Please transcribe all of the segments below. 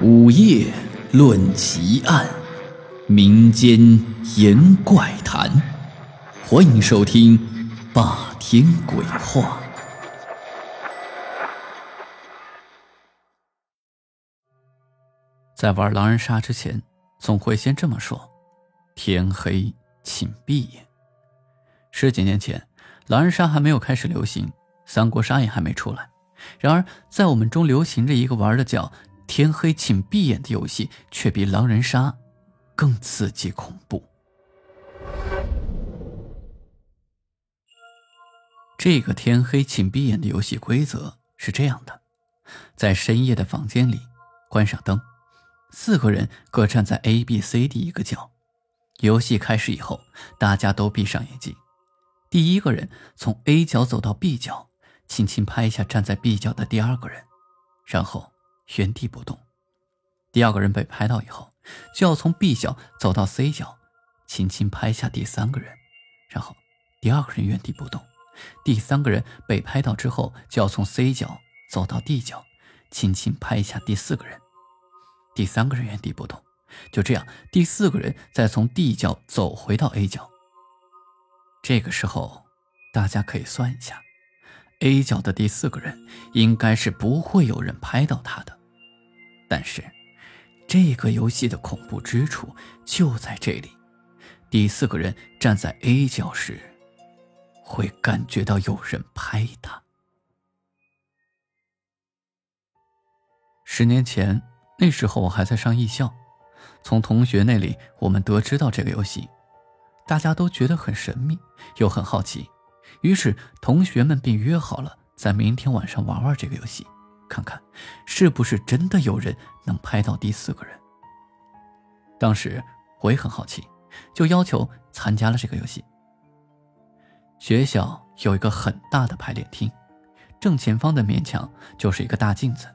午夜论奇案，民间言怪谈，欢迎收听《霸天鬼话》。在玩狼人杀之前，总会先这么说：“天黑请闭眼。”十几年前，狼人杀还没有开始流行，三国杀也还没出来。然而，在我们中流行着一个玩的叫。天黑请闭眼的游戏却比狼人杀更刺激恐怖。这个天黑请闭眼的游戏规则是这样的：在深夜的房间里，关上灯，四个人各站在 A、B、C、D 一个角。游戏开始以后，大家都闭上眼睛。第一个人从 A 角走到 B 角，轻轻拍一下站在 B 角的第二个人，然后。原地不动，第二个人被拍到以后，就要从 B 角走到 C 角，轻轻拍下第三个人，然后第二个人原地不动，第三个人被拍到之后，就要从 C 角走到 D 角，轻轻拍一下第四个人，第三个人原地不动，就这样，第四个人再从 D 角走回到 A 角。这个时候，大家可以算一下，A 角的第四个人应该是不会有人拍到他的。但是，这个游戏的恐怖之处就在这里：第四个人站在 A 角时，会感觉到有人拍他。十年前，那时候我还在上艺校，从同学那里我们得知到这个游戏，大家都觉得很神秘，又很好奇，于是同学们便约好了在明天晚上玩玩这个游戏。看看，是不是真的有人能拍到第四个人？当时我也很好奇，就要求参加了这个游戏。学校有一个很大的排练厅，正前方的面墙就是一个大镜子，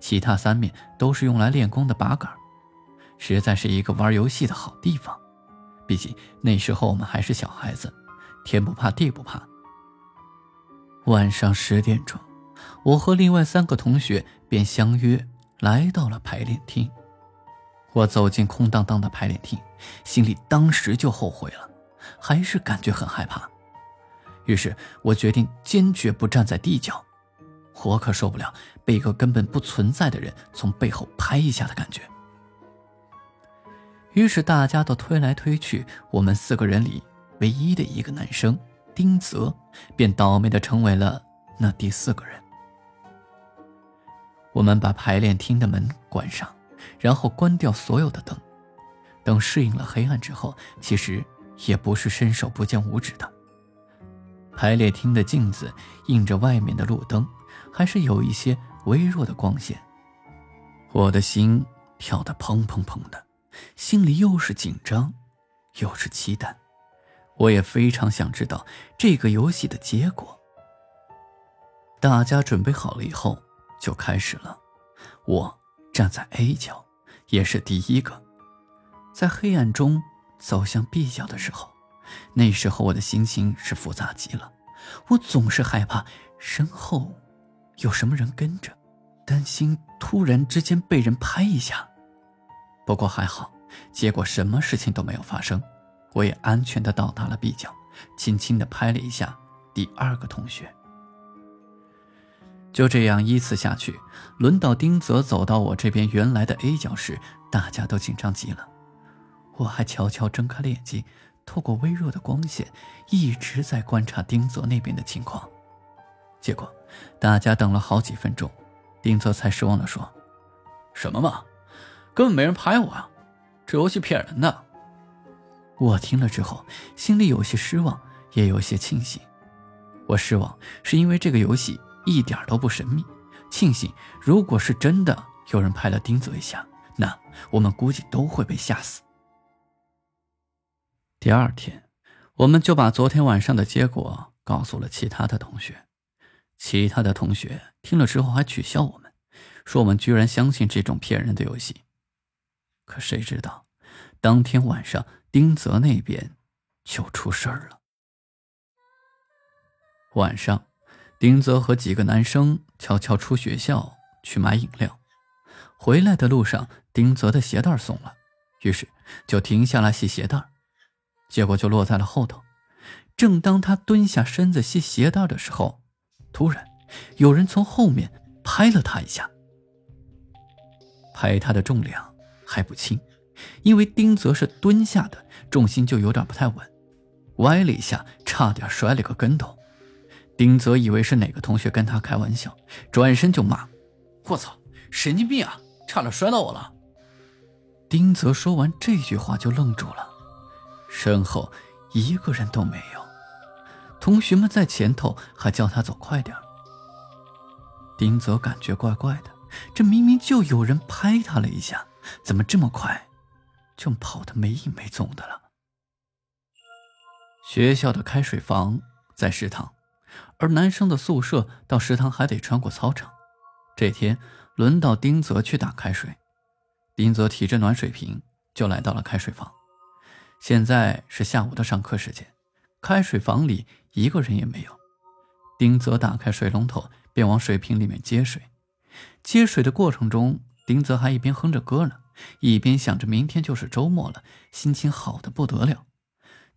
其他三面都是用来练功的把杆，实在是一个玩游戏的好地方。毕竟那时候我们还是小孩子，天不怕地不怕。晚上十点钟。我和另外三个同学便相约来到了排练厅。我走进空荡荡的排练厅，心里当时就后悔了，还是感觉很害怕。于是我决定坚决不站在地角，我可受不了被一个根本不存在的人从背后拍一下的感觉。于是大家都推来推去，我们四个人里唯一的一个男生丁泽，便倒霉的成为了那第四个人。我们把排练厅的门关上，然后关掉所有的灯。等适应了黑暗之后，其实也不是伸手不见五指的。排练厅的镜子映着外面的路灯，还是有一些微弱的光线。我的心跳得砰砰砰的，心里又是紧张，又是期待。我也非常想知道这个游戏的结果。大家准备好了以后。就开始了，我站在 A 角，也是第一个，在黑暗中走向 B 角的时候，那时候我的心情是复杂极了，我总是害怕身后有什么人跟着，担心突然之间被人拍一下。不过还好，结果什么事情都没有发生，我也安全的到达了 B 角，轻轻的拍了一下第二个同学。就这样依次下去，轮到丁泽走到我这边原来的 A 角时，大家都紧张极了。我还悄悄睁开了眼睛，透过微弱的光线，一直在观察丁泽那边的情况。结果，大家等了好几分钟，丁泽才失望地说：“什么嘛，根本没人拍我啊！这游戏骗人的。”我听了之后，心里有些失望，也有些庆幸。我失望是因为这个游戏。一点都不神秘，庆幸如果是真的有人拍了丁泽一下，那我们估计都会被吓死。第二天，我们就把昨天晚上的结果告诉了其他的同学，其他的同学听了之后还取笑我们，说我们居然相信这种骗人的游戏。可谁知道，当天晚上丁泽那边就出事儿了。晚上。丁泽和几个男生悄悄出学校去买饮料，回来的路上，丁泽的鞋带松了，于是就停下来系鞋带，结果就落在了后头。正当他蹲下身子系鞋带的时候，突然有人从后面拍了他一下。拍他的重量还不轻，因为丁泽是蹲下的，重心就有点不太稳，歪了一下，差点摔了个跟头。丁泽以为是哪个同学跟他开玩笑，转身就骂：“我操，神经病啊！差点摔到我了！”丁泽说完这句话就愣住了，身后一个人都没有，同学们在前头还叫他走快点。丁泽感觉怪怪的。这明明就有人拍他了一下，怎么这么快，就跑得没影没踪的了？学校的开水房在食堂，而男生的宿舍到食堂还得穿过操场。这天轮到丁泽去打开水，丁泽提着暖水瓶就来到了开水房。现在是下午的上课时间，开水房里一个人也没有。丁泽打开水龙头，便往水瓶里面接水。接水的过程中，丁泽还一边哼着歌呢，一边想着明天就是周末了，心情好的不得了。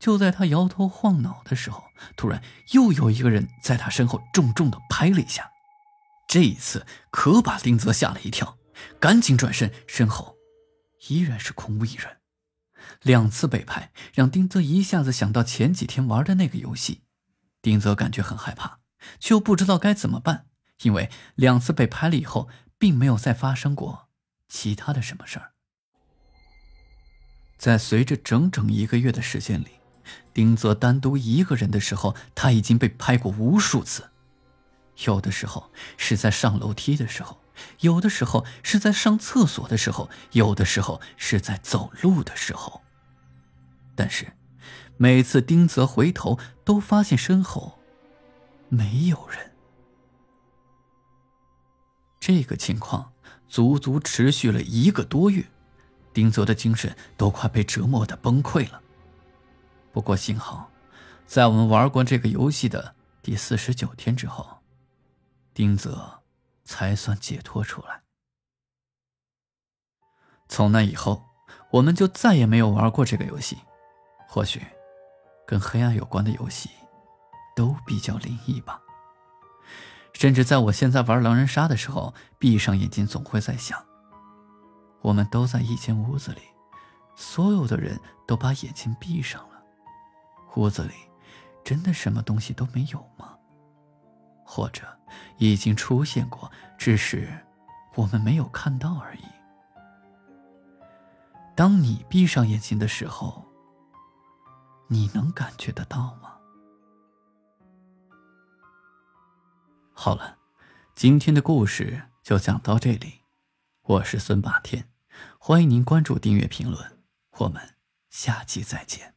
就在他摇头晃脑的时候，突然又有一个人在他身后重重的拍了一下，这一次可把丁泽吓了一跳，赶紧转身，身后依然是空无一人。两次被拍，让丁泽一下子想到前几天玩的那个游戏，丁泽感觉很害怕，却又不知道该怎么办。因为两次被拍了以后，并没有再发生过其他的什么事儿。在随着整整一个月的时间里，丁泽单独一个人的时候，他已经被拍过无数次。有的时候是在上楼梯的时候，有的时候是在上厕所的时候，有的时候是在走路的时候。但是，每次丁泽回头，都发现身后没有人。这个情况足足持续了一个多月，丁泽的精神都快被折磨的崩溃了。不过幸好，在我们玩过这个游戏的第四十九天之后，丁泽才算解脱出来。从那以后，我们就再也没有玩过这个游戏。或许，跟黑暗有关的游戏都比较灵异吧。甚至在我现在玩狼人杀的时候，闭上眼睛总会在想：我们都在一间屋子里，所有的人都把眼睛闭上了，屋子里真的什么东西都没有吗？或者已经出现过，只是我们没有看到而已？当你闭上眼睛的时候，你能感觉得到吗？好了，今天的故事就讲到这里。我是孙霸天，欢迎您关注、订阅、评论，我们下期再见。